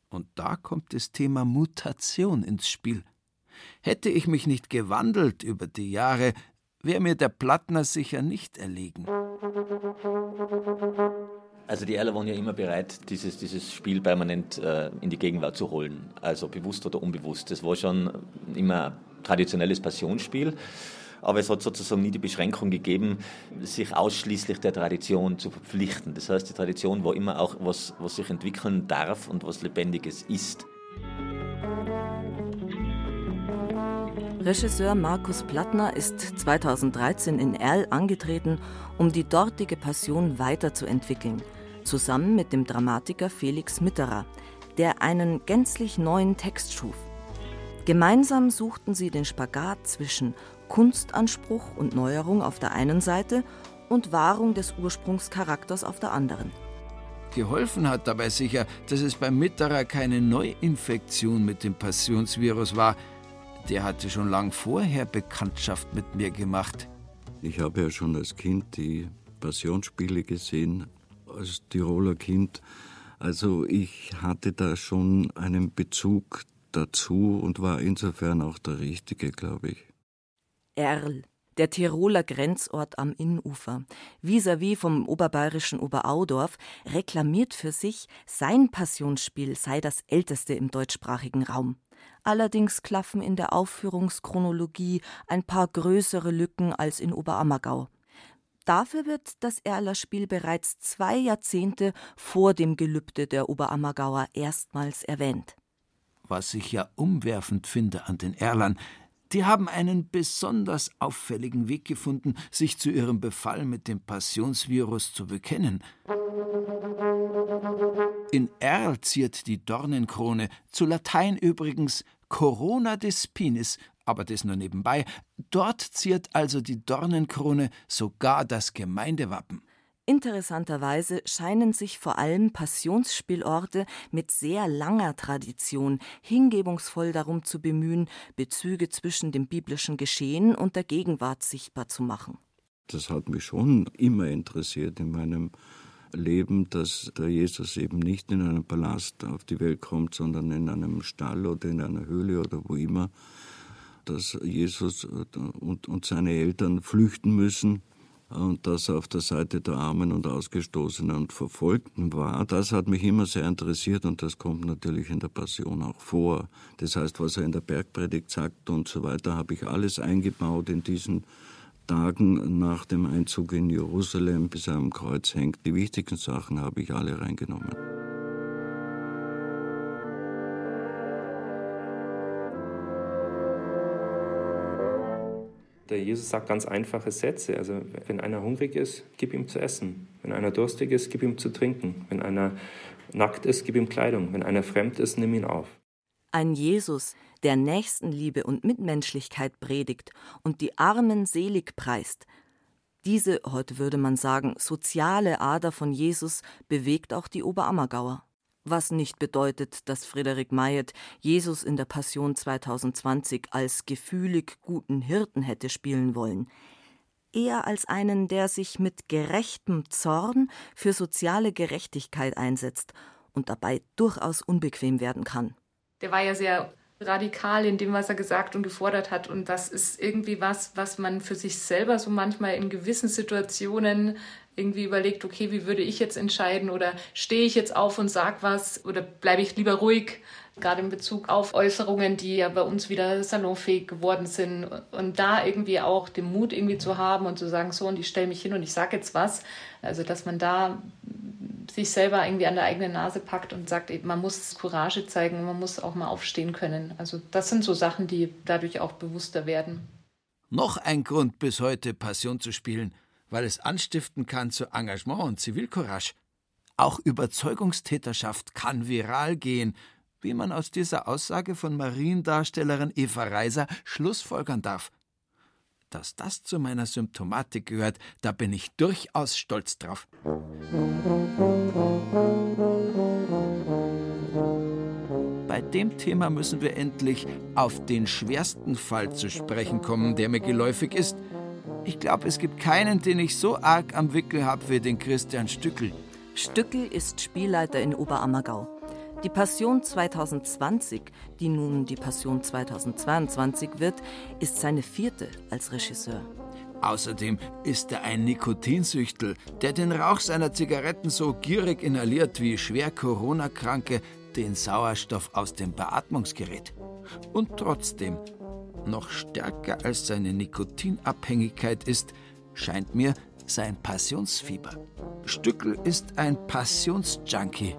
Und da kommt das Thema Mutation ins Spiel. Hätte ich mich nicht gewandelt über die Jahre, wäre mir der Plattner sicher nicht erlegen. Also die Erler waren ja immer bereit, dieses, dieses Spiel permanent äh, in die Gegenwart zu holen, also bewusst oder unbewusst. Das war schon immer ein traditionelles Passionsspiel, aber es hat sozusagen nie die Beschränkung gegeben, sich ausschließlich der Tradition zu verpflichten. Das heißt, die Tradition war immer auch was, was sich entwickeln darf und was Lebendiges ist. Regisseur Markus Plattner ist 2013 in Erl angetreten, um die dortige Passion weiterzuentwickeln, zusammen mit dem Dramatiker Felix Mitterer, der einen gänzlich neuen Text schuf. Gemeinsam suchten sie den Spagat zwischen Kunstanspruch und Neuerung auf der einen Seite und Wahrung des Ursprungscharakters auf der anderen. Geholfen hat dabei sicher, dass es beim Mitterer keine Neuinfektion mit dem Passionsvirus war, der hatte schon lang vorher Bekanntschaft mit mir gemacht. Ich habe ja schon als Kind die Passionsspiele gesehen, als Tiroler Kind. Also ich hatte da schon einen Bezug dazu und war insofern auch der Richtige, glaube ich. Erl, der Tiroler Grenzort am Innufer, vis-à-vis -vis vom oberbayerischen Oberaudorf, reklamiert für sich, sein Passionsspiel sei das älteste im deutschsprachigen Raum. Allerdings klaffen in der Aufführungschronologie ein paar größere Lücken als in Oberammergau. Dafür wird das Erler-Spiel bereits zwei Jahrzehnte vor dem Gelübde der Oberammergauer erstmals erwähnt. Was ich ja umwerfend finde an den Erlern, die haben einen besonders auffälligen Weg gefunden, sich zu ihrem Befall mit dem Passionsvirus zu bekennen. In Erl ziert die Dornenkrone, zu Latein übrigens Corona de Spinis, aber das nur nebenbei. Dort ziert also die Dornenkrone sogar das Gemeindewappen. Interessanterweise scheinen sich vor allem Passionsspielorte mit sehr langer Tradition hingebungsvoll darum zu bemühen, Bezüge zwischen dem biblischen Geschehen und der Gegenwart sichtbar zu machen. Das hat mich schon immer interessiert in meinem leben, dass der Jesus eben nicht in einem Palast auf die Welt kommt, sondern in einem Stall oder in einer Höhle oder wo immer, dass Jesus und, und seine Eltern flüchten müssen und dass er auf der Seite der Armen und Ausgestoßenen und Verfolgten war, das hat mich immer sehr interessiert und das kommt natürlich in der Passion auch vor. Das heißt, was er in der Bergpredigt sagt und so weiter, habe ich alles eingebaut in diesen Tagen nach dem Einzug in Jerusalem, bis er am Kreuz hängt. Die wichtigsten Sachen habe ich alle reingenommen. Der Jesus sagt ganz einfache Sätze. Also, wenn einer hungrig ist, gib ihm zu essen. Wenn einer durstig ist, gib ihm zu trinken. Wenn einer nackt ist, gib ihm Kleidung. Wenn einer fremd ist, nimm ihn auf. Ein Jesus, der Nächstenliebe und Mitmenschlichkeit predigt und die Armen selig preist. Diese, heute würde man sagen, soziale Ader von Jesus bewegt auch die Oberammergauer. Was nicht bedeutet, dass Frederik Mayet Jesus in der Passion 2020 als gefühlig guten Hirten hätte spielen wollen. Eher als einen, der sich mit gerechtem Zorn für soziale Gerechtigkeit einsetzt und dabei durchaus unbequem werden kann. Der war ja sehr radikal in dem, was er gesagt und gefordert hat. Und das ist irgendwie was, was man für sich selber so manchmal in gewissen Situationen irgendwie überlegt, okay, wie würde ich jetzt entscheiden? Oder stehe ich jetzt auf und sag was? Oder bleibe ich lieber ruhig, gerade in Bezug auf Äußerungen, die ja bei uns wieder salonfähig geworden sind. Und da irgendwie auch den Mut irgendwie zu haben und zu sagen, so und ich stelle mich hin und ich sage jetzt was, also dass man da sich selber irgendwie an der eigenen Nase packt und sagt, eben, man muss Courage zeigen man muss auch mal aufstehen können. Also das sind so Sachen, die dadurch auch bewusster werden. Noch ein Grund bis heute Passion zu spielen, weil es anstiften kann zu Engagement und Zivilcourage. Auch Überzeugungstäterschaft kann viral gehen, wie man aus dieser Aussage von Mariendarstellerin Eva Reiser schlussfolgern darf. Dass das zu meiner Symptomatik gehört, da bin ich durchaus stolz drauf. Bei dem Thema müssen wir endlich auf den schwersten Fall zu sprechen kommen, der mir geläufig ist. Ich glaube, es gibt keinen, den ich so arg am Wickel habe wie den Christian Stückel. Stückel ist Spielleiter in Oberammergau. Die Passion 2020, die nun die Passion 2022 wird, ist seine vierte als Regisseur. Außerdem ist er ein Nikotinsüchtel, der den Rauch seiner Zigaretten so gierig inhaliert wie schwer Corona-Kranke den Sauerstoff aus dem Beatmungsgerät. Und trotzdem, noch stärker als seine Nikotinabhängigkeit ist, scheint mir sein Passionsfieber. Stückel ist ein Passionsjunkie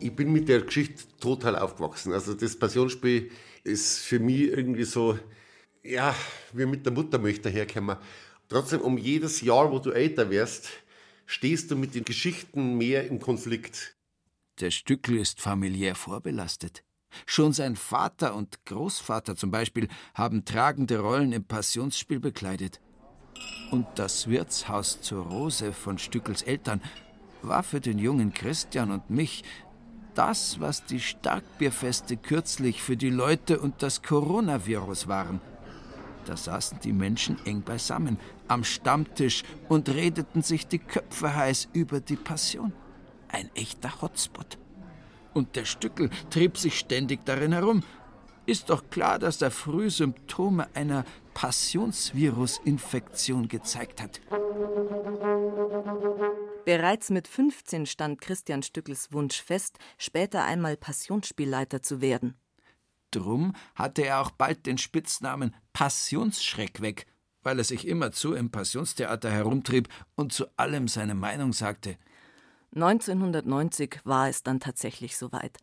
ich bin mit der Geschichte total aufgewachsen. Also das Passionsspiel ist für mich irgendwie so, ja, wie mit der Muttermilch daherkommen. Trotzdem, um jedes Jahr, wo du älter wirst, stehst du mit den Geschichten mehr im Konflikt. Der Stückel ist familiär vorbelastet. Schon sein Vater und Großvater zum Beispiel haben tragende Rollen im Passionsspiel bekleidet. Und das Wirtshaus zur Rose von Stückels Eltern war für den jungen Christian und mich das, was die Starkbierfeste kürzlich für die Leute und das Coronavirus waren. Da saßen die Menschen eng beisammen am Stammtisch und redeten sich die Köpfe heiß über die Passion. Ein echter Hotspot. Und der Stückel trieb sich ständig darin herum. Ist doch klar, dass er früh Symptome einer Passionsvirusinfektion gezeigt hat. Bereits mit 15 stand Christian Stückels Wunsch fest, später einmal Passionsspielleiter zu werden. Drum hatte er auch bald den Spitznamen Passionsschreck weg, weil er sich immerzu im Passionstheater herumtrieb und zu allem seine Meinung sagte. 1990 war es dann tatsächlich soweit.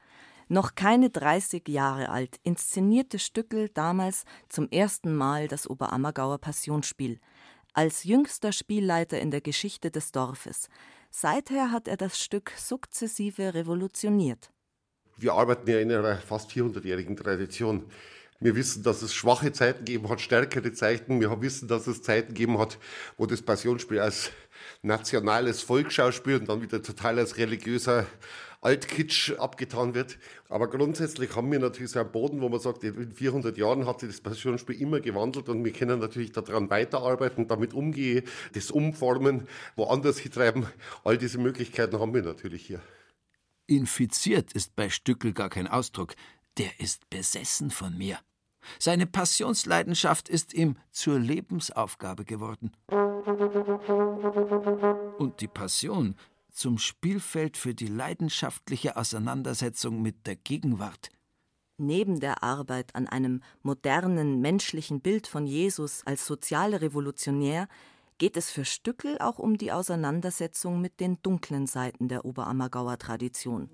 Noch keine 30 Jahre alt inszenierte Stückel damals zum ersten Mal das Oberammergauer Passionsspiel – als jüngster Spielleiter in der Geschichte des Dorfes. Seither hat er das Stück sukzessive revolutioniert. Wir arbeiten ja in einer fast 400-jährigen Tradition. Wir wissen, dass es schwache Zeiten gegeben hat, stärkere Zeiten. Wir wissen, dass es Zeiten gegeben hat, wo das Passionsspiel als nationales Volksschauspiel und dann wieder total als religiöser Altkitsch abgetan wird. Aber grundsätzlich haben wir natürlich so einen Boden, wo man sagt, in 400 Jahren hat sich das Passionsspiel immer gewandelt und wir können natürlich daran weiterarbeiten, damit umgehen, das umformen, woanders hitreiben. All diese Möglichkeiten haben wir natürlich hier. Infiziert ist bei Stückel gar kein Ausdruck, der ist besessen von mir. Seine Passionsleidenschaft ist ihm zur Lebensaufgabe geworden. Und die Passion zum Spielfeld für die leidenschaftliche Auseinandersetzung mit der Gegenwart. Neben der Arbeit an einem modernen menschlichen Bild von Jesus als Sozialrevolutionär geht es für Stückel auch um die Auseinandersetzung mit den dunklen Seiten der Oberammergauer Tradition.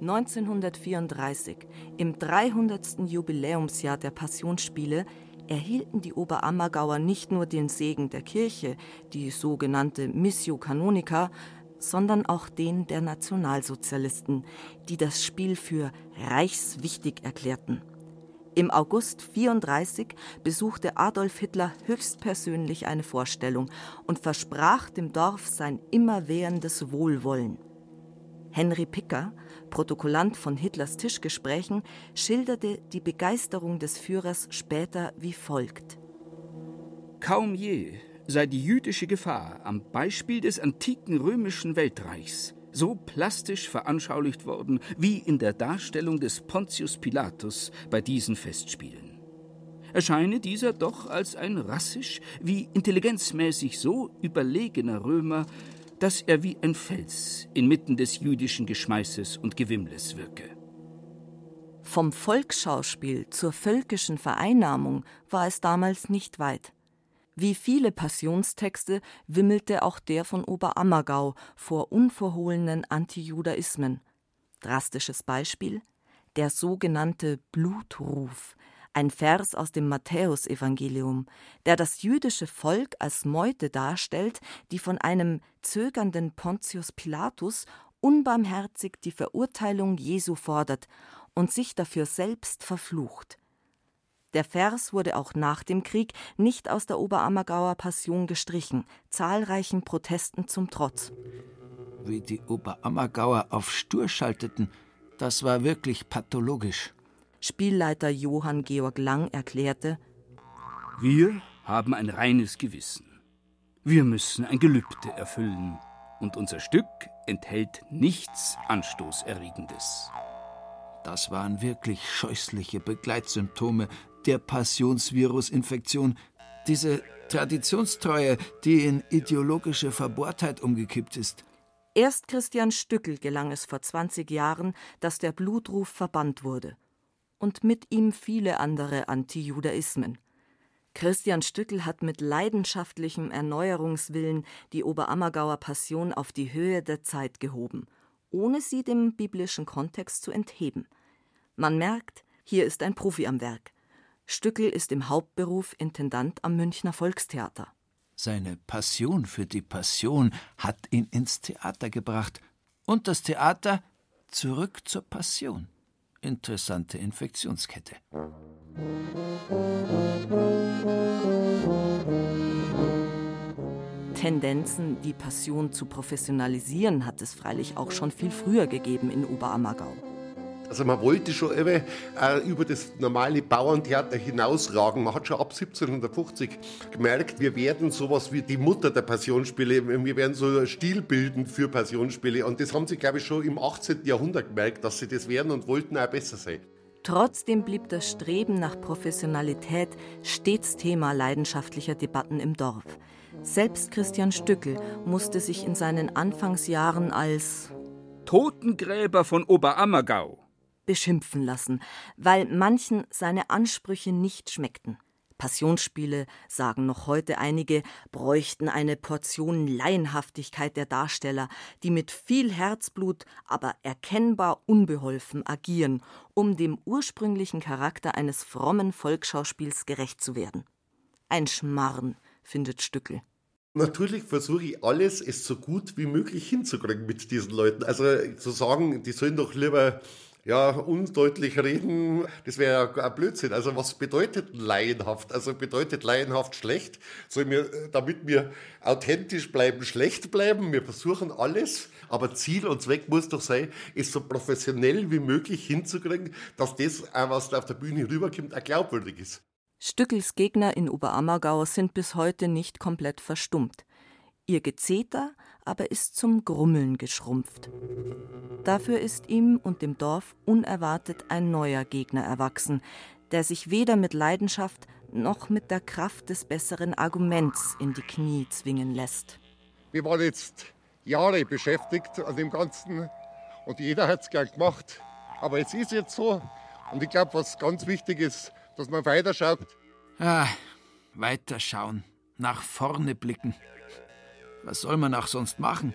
1934, im 300. Jubiläumsjahr der Passionsspiele, erhielten die Oberammergauer nicht nur den Segen der Kirche, die sogenannte Missio Canonica, sondern auch den der Nationalsozialisten, die das Spiel für reichswichtig erklärten. Im August 34 besuchte Adolf Hitler höchstpersönlich eine Vorstellung und versprach dem Dorf sein immerwährendes Wohlwollen. Henry Picker, Protokollant von Hitlers Tischgesprächen, schilderte die Begeisterung des Führers später wie folgt. Kaum je sei die jüdische Gefahr am Beispiel des antiken römischen Weltreichs so plastisch veranschaulicht worden wie in der Darstellung des Pontius Pilatus bei diesen Festspielen. Erscheine dieser doch als ein rassisch wie intelligenzmäßig so überlegener Römer, dass er wie ein Fels inmitten des jüdischen Geschmeißes und Gewimmles wirke. Vom Volksschauspiel zur völkischen Vereinnahmung war es damals nicht weit. Wie viele Passionstexte wimmelte auch der von Oberammergau vor unverhohlenen Antijudaismen. Drastisches Beispiel: der sogenannte Blutruf, ein Vers aus dem Matthäusevangelium, der das jüdische Volk als Meute darstellt, die von einem zögernden Pontius Pilatus unbarmherzig die Verurteilung Jesu fordert und sich dafür selbst verflucht. Der Vers wurde auch nach dem Krieg nicht aus der Oberammergauer Passion gestrichen, zahlreichen Protesten zum Trotz. Wie die Oberammergauer auf Stur schalteten, das war wirklich pathologisch. Spielleiter Johann Georg Lang erklärte: Wir haben ein reines Gewissen. Wir müssen ein Gelübde erfüllen, und unser Stück enthält nichts Anstoßerregendes. Das waren wirklich scheußliche Begleitsymptome der Passionsvirusinfektion, diese Traditionstreue, die in ideologische Verbohrtheit umgekippt ist. Erst Christian Stückel gelang es vor 20 Jahren, dass der Blutruf verbannt wurde. Und mit ihm viele andere Antijudaismen. Christian Stückel hat mit leidenschaftlichem Erneuerungswillen die Oberammergauer Passion auf die Höhe der Zeit gehoben, ohne sie dem biblischen Kontext zu entheben. Man merkt, hier ist ein Profi am Werk. Stückel ist im Hauptberuf Intendant am Münchner Volkstheater. Seine Passion für die Passion hat ihn ins Theater gebracht und das Theater zurück zur Passion. Interessante Infektionskette. Tendenzen, die Passion zu professionalisieren, hat es freilich auch schon viel früher gegeben in Oberammergau. Also man wollte schon immer äh, über das normale Bauerntheater hinausragen. Man hat schon ab 1750 gemerkt, wir werden sowas wie die Mutter der Passionsspiele, wir werden so stilbildend für Passionsspiele. Und das haben sie, glaube ich, schon im 18. Jahrhundert gemerkt, dass sie das werden und wollten auch besser sein. Trotzdem blieb das Streben nach Professionalität stets Thema leidenschaftlicher Debatten im Dorf. Selbst Christian Stückel musste sich in seinen Anfangsjahren als Totengräber von Oberammergau beschimpfen lassen, weil manchen seine Ansprüche nicht schmeckten. Passionsspiele, sagen noch heute einige, bräuchten eine Portion Laienhaftigkeit der Darsteller, die mit viel Herzblut, aber erkennbar unbeholfen agieren, um dem ursprünglichen Charakter eines frommen Volksschauspiels gerecht zu werden. Ein Schmarrn, findet Stückel. Natürlich versuche ich alles, es so gut wie möglich hinzukriegen mit diesen Leuten. Also zu sagen, die sollen doch lieber Ja, undeutlich reden, das wäre ja ein Blödsinn. Also was bedeutet laienhaft? Also bedeutet laienhaft schlecht? Soll wir, damit wir authentisch bleiben, schlecht bleiben? Wir versuchen alles, aber Ziel und Zweck muss doch sein, es so professionell wie möglich hinzukriegen, dass das, was da auf der Bühne rüberkommt, auch glaubwürdig ist. Stückels Gegner in Oberammergau sind bis heute nicht komplett verstummt. Ihr Gezeter aber ist zum Grummeln geschrumpft. Dafür ist ihm und dem Dorf unerwartet ein neuer Gegner erwachsen, der sich weder mit Leidenschaft noch mit der Kraft des besseren Arguments in die Knie zwingen lässt. Wir waren jetzt Jahre beschäftigt an dem Ganzen und jeder hat es gern gemacht. Aber es ist jetzt so und ich glaube, was ganz wichtig ist, dass man weiterschaut. Ah, weiterschauen, nach vorne blicken. Was soll man auch sonst machen?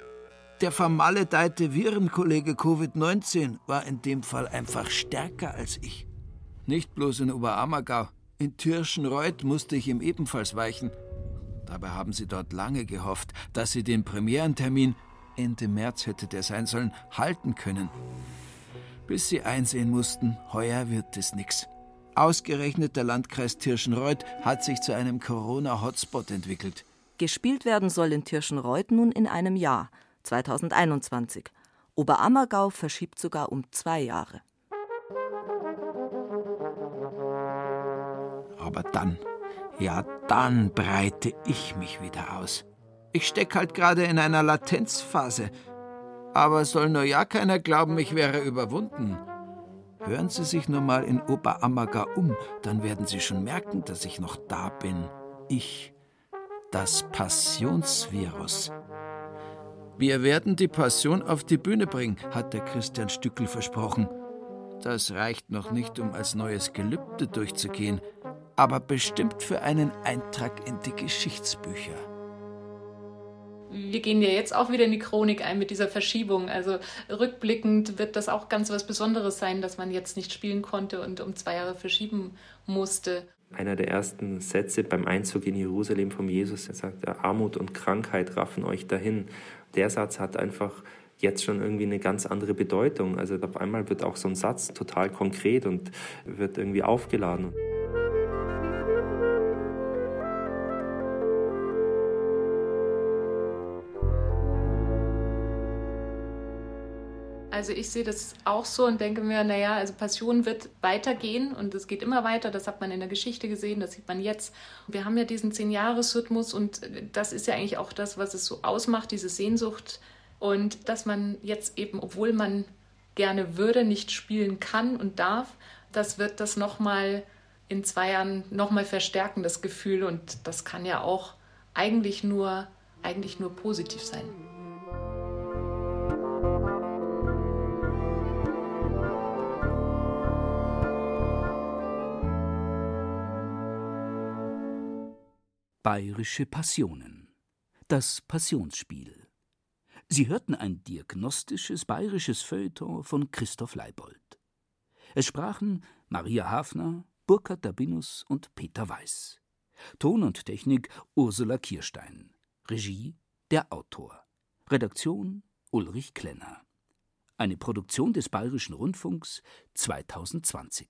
Der vermaledeite Virenkollege Covid-19 war in dem Fall einfach stärker als ich. Nicht bloß in Oberammergau, in Tirschenreuth musste ich ihm ebenfalls weichen. Dabei haben sie dort lange gehofft, dass sie den Premierentermin, Ende März hätte der sein sollen, halten können. Bis sie einsehen mussten, heuer wird es nix. Ausgerechnet der Landkreis Tirschenreuth hat sich zu einem Corona-Hotspot entwickelt. Gespielt werden soll in Tirschenreuth nun in einem Jahr, 2021. Oberammergau verschiebt sogar um zwei Jahre. Aber dann, ja, dann breite ich mich wieder aus. Ich stecke halt gerade in einer Latenzphase. Aber soll nur ja keiner glauben, ich wäre überwunden. Hören Sie sich nur mal in Oberammergau um, dann werden Sie schon merken, dass ich noch da bin. Ich das Passionsvirus. Wir werden die Passion auf die Bühne bringen, hat der Christian Stückel versprochen. Das reicht noch nicht, um als neues Gelübde durchzugehen, aber bestimmt für einen Eintrag in die Geschichtsbücher. Wir gehen ja jetzt auch wieder in die Chronik ein mit dieser Verschiebung. Also rückblickend wird das auch ganz was Besonderes sein, dass man jetzt nicht spielen konnte und um zwei Jahre verschieben musste einer der ersten Sätze beim Einzug in Jerusalem vom Jesus. Er sagt, Armut und Krankheit raffen euch dahin. Der Satz hat einfach jetzt schon irgendwie eine ganz andere Bedeutung. Also auf einmal wird auch so ein Satz total konkret und wird irgendwie aufgeladen. Also ich sehe das auch so und denke mir, naja, also Passion wird weitergehen und es geht immer weiter. Das hat man in der Geschichte gesehen, das sieht man jetzt. Wir haben ja diesen Zehn-Jahres-Rhythmus und das ist ja eigentlich auch das, was es so ausmacht, diese Sehnsucht. Und dass man jetzt eben, obwohl man gerne würde, nicht spielen kann und darf, das wird das nochmal in zwei Jahren nochmal verstärken, das Gefühl. Und das kann ja auch eigentlich nur, eigentlich nur positiv sein. Bayerische Passionen. Das Passionsspiel. Sie hörten ein diagnostisches bayerisches Feuilleton von Christoph Leibold. Es sprachen Maria Hafner, Burkhard Dabinus und Peter Weiß. Ton und Technik Ursula Kirstein. Regie der Autor. Redaktion Ulrich Klenner. Eine Produktion des Bayerischen Rundfunks 2020.